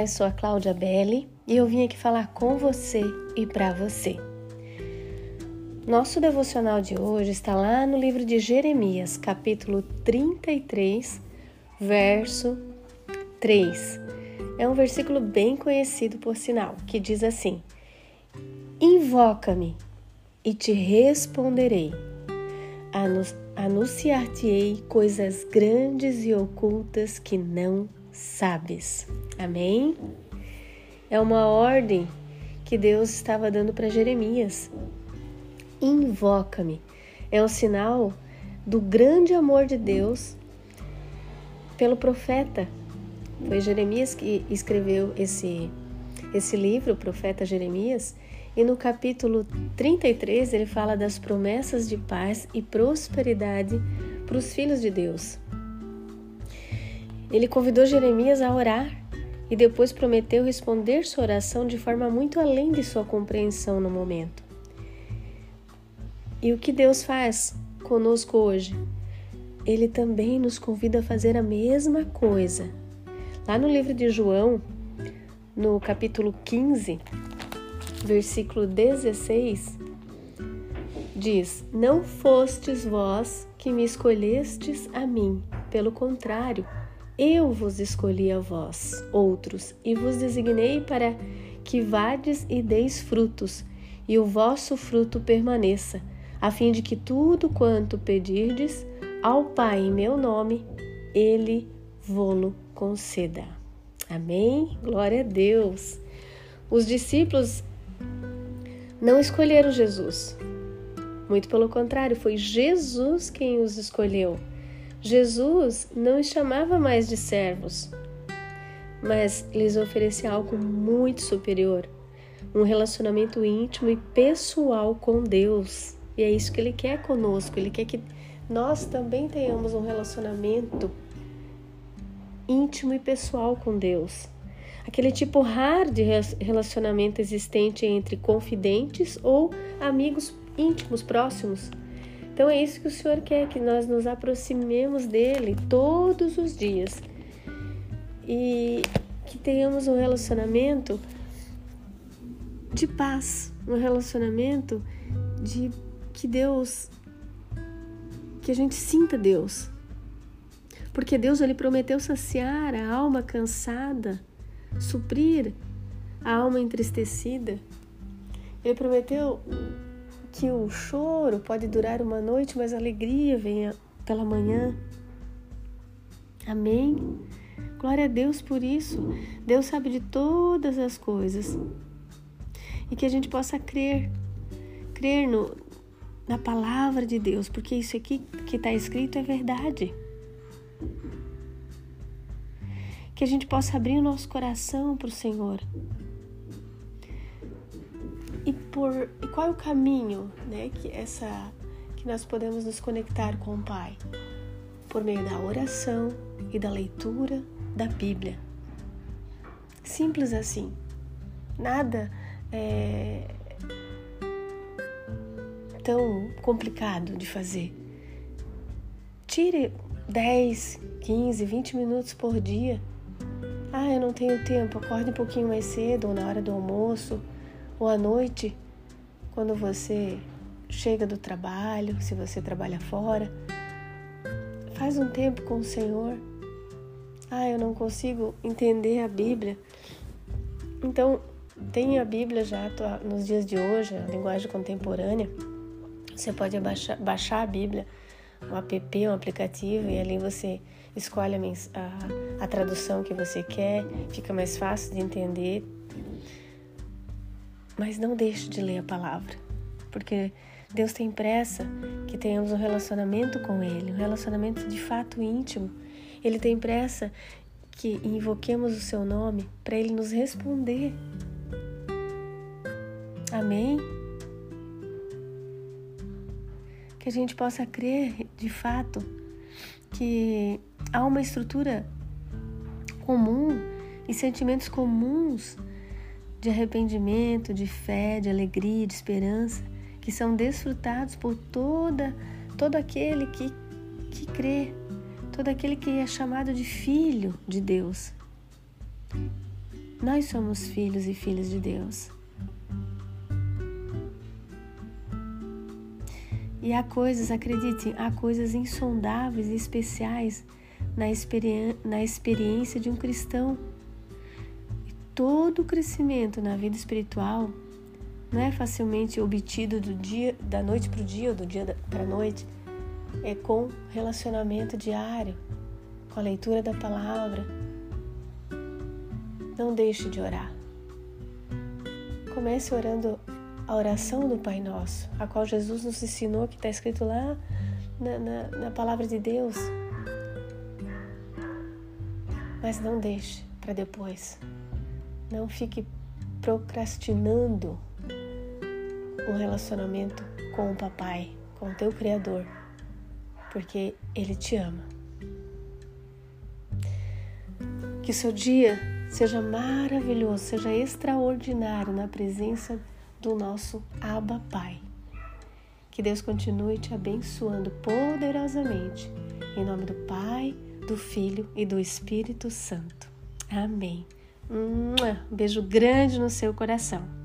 Eu sou a Cláudia Belli e eu vim aqui falar com você e para você. Nosso devocional de hoje está lá no livro de Jeremias, capítulo 33, verso 3. É um versículo bem conhecido por sinal, que diz assim: Invoca-me e te responderei. Anunciar-te-ei coisas grandes e ocultas que não sabes. Amém? É uma ordem que Deus estava dando para Jeremias. Invoca-me. É um sinal do grande amor de Deus pelo profeta. Foi Jeremias que escreveu esse, esse livro, o profeta Jeremias, e no capítulo 33 ele fala das promessas de paz e prosperidade para os filhos de Deus. Ele convidou Jeremias a orar e depois prometeu responder sua oração de forma muito além de sua compreensão no momento. E o que Deus faz conosco hoje? Ele também nos convida a fazer a mesma coisa. Lá no livro de João, no capítulo 15, versículo 16, diz: Não fostes vós que me escolhestes a mim, pelo contrário, eu vos escolhi a vós, outros, e vos designei para que vades e deis frutos, e o vosso fruto permaneça, a fim de que tudo quanto pedirdes ao Pai em meu nome, ele vô-lo conceda. Amém? Glória a Deus. Os discípulos não escolheram Jesus. Muito pelo contrário, foi Jesus quem os escolheu. Jesus não os chamava mais de servos, mas lhes oferecia algo muito superior, um relacionamento íntimo e pessoal com Deus. E é isso que ele quer conosco, ele quer que nós também tenhamos um relacionamento íntimo e pessoal com Deus. Aquele tipo raro de relacionamento existente entre confidentes ou amigos íntimos próximos então é isso que o Senhor quer, que nós nos aproximemos dele todos os dias e que tenhamos um relacionamento de paz, um relacionamento de que Deus que a gente sinta Deus. Porque Deus ele prometeu saciar a alma cansada, suprir a alma entristecida. Ele prometeu que o choro pode durar uma noite, mas a alegria vem pela manhã. Amém? Glória a Deus por isso. Deus sabe de todas as coisas. E que a gente possa crer, crer no, na palavra de Deus, porque isso aqui que está escrito é verdade. Que a gente possa abrir o nosso coração para o Senhor e por e qual é o caminho, né, que essa que nós podemos nos conectar com o Pai? Por meio da oração e da leitura da Bíblia. Simples assim. Nada é tão complicado de fazer. Tire 10, 15, 20 minutos por dia. Ah, eu não tenho tempo. Acorde um pouquinho mais cedo ou na hora do almoço ou à noite, quando você chega do trabalho, se você trabalha fora, faz um tempo com o Senhor. Ah, eu não consigo entender a Bíblia. Então, tem a Bíblia já nos dias de hoje, a linguagem contemporânea. Você pode baixar, baixar a Bíblia, um app, um aplicativo, e ali você escolhe a, a, a tradução que você quer, fica mais fácil de entender mas não deixe de ler a palavra, porque Deus tem pressa que tenhamos um relacionamento com Ele, um relacionamento de fato íntimo. Ele tem pressa que invoquemos o Seu nome para Ele nos responder. Amém? Que a gente possa crer de fato que há uma estrutura comum e sentimentos comuns de arrependimento, de fé, de alegria, de esperança, que são desfrutados por toda todo aquele que, que crê, todo aquele que é chamado de filho de Deus. Nós somos filhos e filhas de Deus. E há coisas, acreditem, há coisas insondáveis e especiais na, experi na experiência de um cristão. Todo o crescimento na vida espiritual não é facilmente obtido do dia, da noite para o dia ou do dia para a noite. É com relacionamento diário, com a leitura da palavra. Não deixe de orar. Comece orando a oração do Pai Nosso, a qual Jesus nos ensinou, que está escrito lá na, na, na palavra de Deus. Mas não deixe para depois. Não fique procrastinando um relacionamento com o papai, com o teu Criador, porque ele te ama. Que seu dia seja maravilhoso, seja extraordinário na presença do nosso Abba Pai. Que Deus continue te abençoando poderosamente. Em nome do Pai, do Filho e do Espírito Santo. Amém. Um beijo grande no seu coração.